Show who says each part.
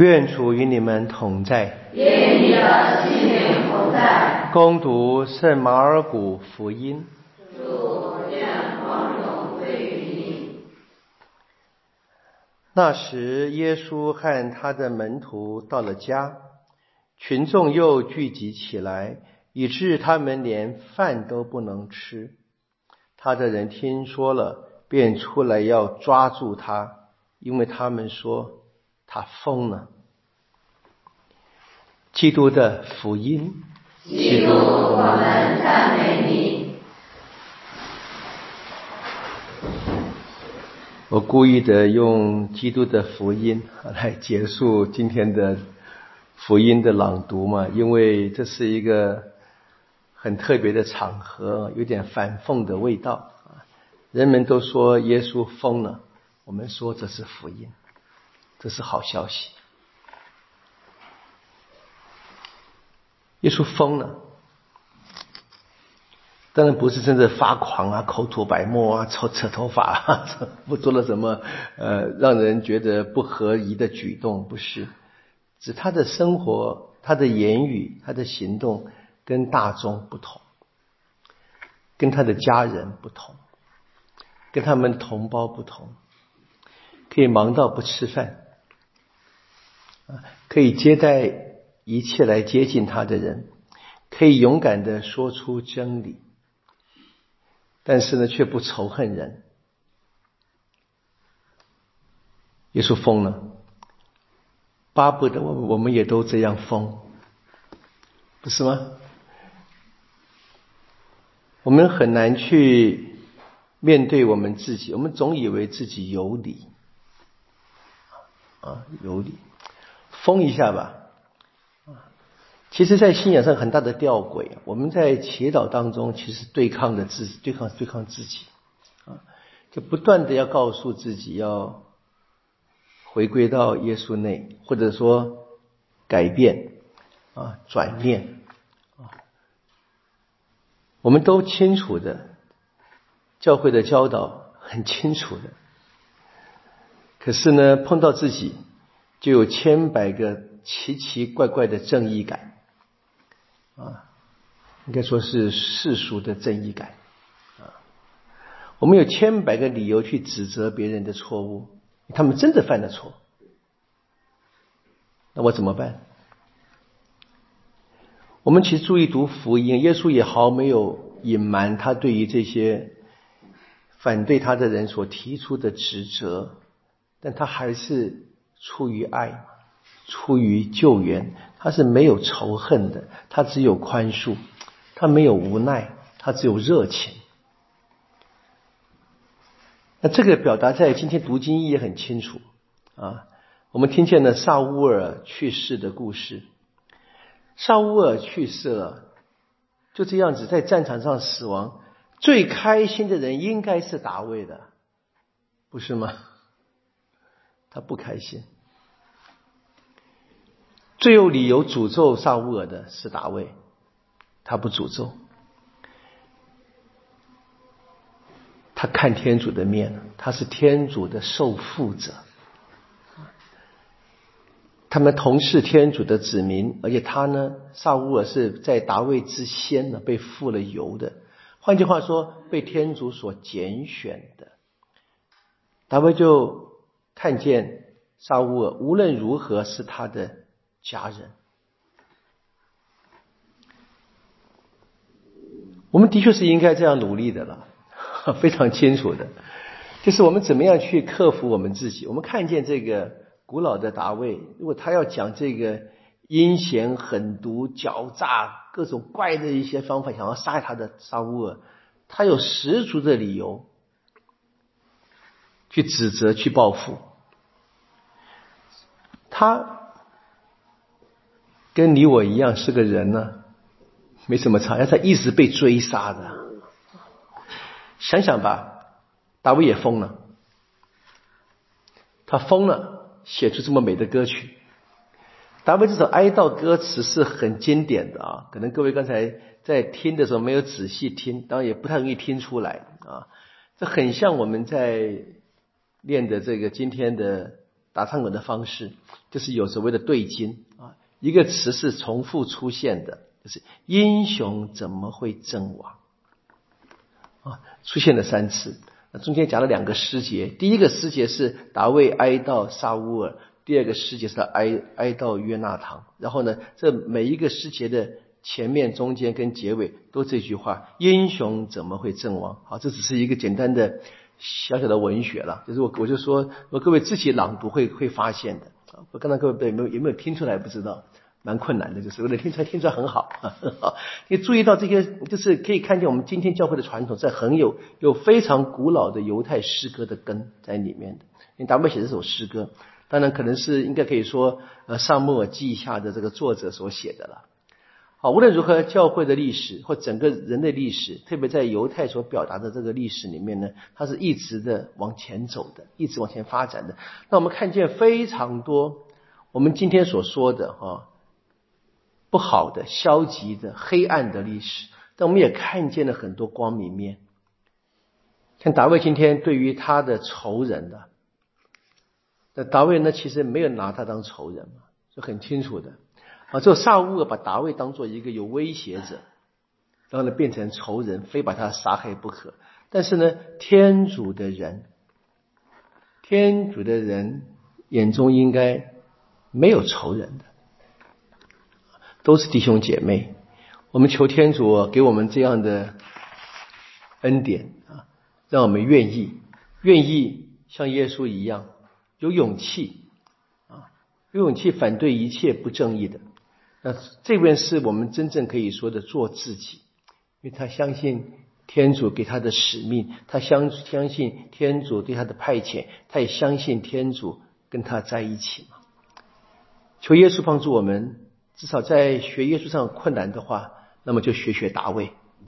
Speaker 1: 愿主与你们同在。
Speaker 2: 愿你的心灵同在。
Speaker 1: 攻读圣马尔谷福音。
Speaker 2: 主愿光荣归于你。
Speaker 1: 那时，耶稣和他的门徒到了家，群众又聚集起来，以致他们连饭都不能吃。他的人听说了，便出来要抓住他，因为他们说。他疯了。基督的福音，
Speaker 2: 基督，我们赞美你。
Speaker 1: 我故意的用基督的福音来结束今天的福音的朗读嘛，因为这是一个很特别的场合，有点反讽的味道啊。人们都说耶稣疯了，我们说这是福音。这是好消息。耶稣疯了，当然不是真的发狂啊，口吐白沫啊，扯扯头发啊，不做了什么呃让人觉得不合宜的举动，不是，指他的生活、他的言语、他的行动跟大众不同，跟他的家人不同，跟他们同胞不同，可以忙到不吃饭。可以接待一切来接近他的人，可以勇敢的说出真理，但是呢，却不仇恨人。耶稣疯了，巴不得我我们也都这样疯，不是吗？我们很难去面对我们自己，我们总以为自己有理，啊，有理。封一下吧，其实，在信仰上很大的吊诡。我们在祈祷当中，其实对抗的自对抗对抗自己啊，就不断的要告诉自己要回归到耶稣内，或者说改变啊，转念啊。我们都清楚的，教会的教导很清楚的，可是呢，碰到自己。就有千百个奇奇怪怪的正义感，啊，应该说是世俗的正义感，啊，我们有千百个理由去指责别人的错误，他们真的犯了错，那我怎么办？我们其实注意读福音，耶稣也毫没有隐瞒他对于这些反对他的人所提出的指责，但他还是。出于爱，出于救援，他是没有仇恨的，他只有宽恕，他没有无奈，他只有热情。那这个表达在今天读经也很清楚啊。我们听见了萨乌尔去世的故事，萨乌尔去世了，就这样子在战场上死亡，最开心的人应该是大卫的，不是吗？他不开心，最有理由诅咒萨乌尔的是大卫，他不诅咒，他看天主的面，他是天主的受负者，他们同是天主的子民，而且他呢，萨乌尔是在大卫之先呢被付了油的，换句话说，被天主所拣选的，大卫就。看见沙乌尔无论如何是他的家人，我们的确是应该这样努力的了，非常清楚的，就是我们怎么样去克服我们自己。我们看见这个古老的达卫，如果他要讲这个阴险、狠毒、狡诈、各种怪的一些方法，想要杀害他的沙乌尔，他有十足的理由去指责、去报复。他跟你我一样是个人呢，没什么差，要他一直被追杀的。想想吧，大卫也疯了，他疯了，写出这么美的歌曲。大卫这首哀悼歌词是很经典的啊，可能各位刚才在听的时候没有仔细听，当然也不太容易听出来啊。这很像我们在练的这个今天的。打唱滚的方式，就是有所谓的对金啊，一个词是重复出现的，就是英雄怎么会阵亡啊，出现了三次。那中间讲了两个诗节，第一个诗节是大卫哀悼沙乌尔，第二个诗节是哀哀悼约纳堂。然后呢，这每一个诗节的前面、中间跟结尾都这句话：英雄怎么会阵亡？好，这只是一个简单的小小的文学了，就是我我就说，我各位自己朗读会会发现的。我刚才各位有没有有没有听出来？不知道。蛮困难的，就是为了听出来，听出来很好。你注意到这些，就是可以看见我们今天教会的传统，在很有有非常古老的犹太诗歌的根在里面的。你达维写这首诗歌，当然可能是应该可以说，呃，上莫尔记下的这个作者所写的了。好，无论如何，教会的历史或整个人类历史，特别在犹太所表达的这个历史里面呢，它是一直的往前走的，一直往前发展的。那我们看见非常多，我们今天所说的哈。不好的、消极的、黑暗的历史，但我们也看见了很多光明面。像大卫今天对于他的仇人的，那大卫呢，其实没有拿他当仇人嘛，是很清楚的。啊，这萨乌尔把大卫当做一个有威胁者，然后呢变成仇人，非把他杀害不可。但是呢，天主的人，天主的人眼中应该没有仇人的。都是弟兄姐妹，我们求天主给我们这样的恩典啊，让我们愿意愿意像耶稣一样有勇气啊，有勇气反对一切不正义的。那这边是我们真正可以说的做自己，因为他相信天主给他的使命，他相相信天主对他的派遣，他也相信天主跟他在一起嘛。求耶稣帮助我们。至少在学耶稣上困难的话，那么就学学大卫。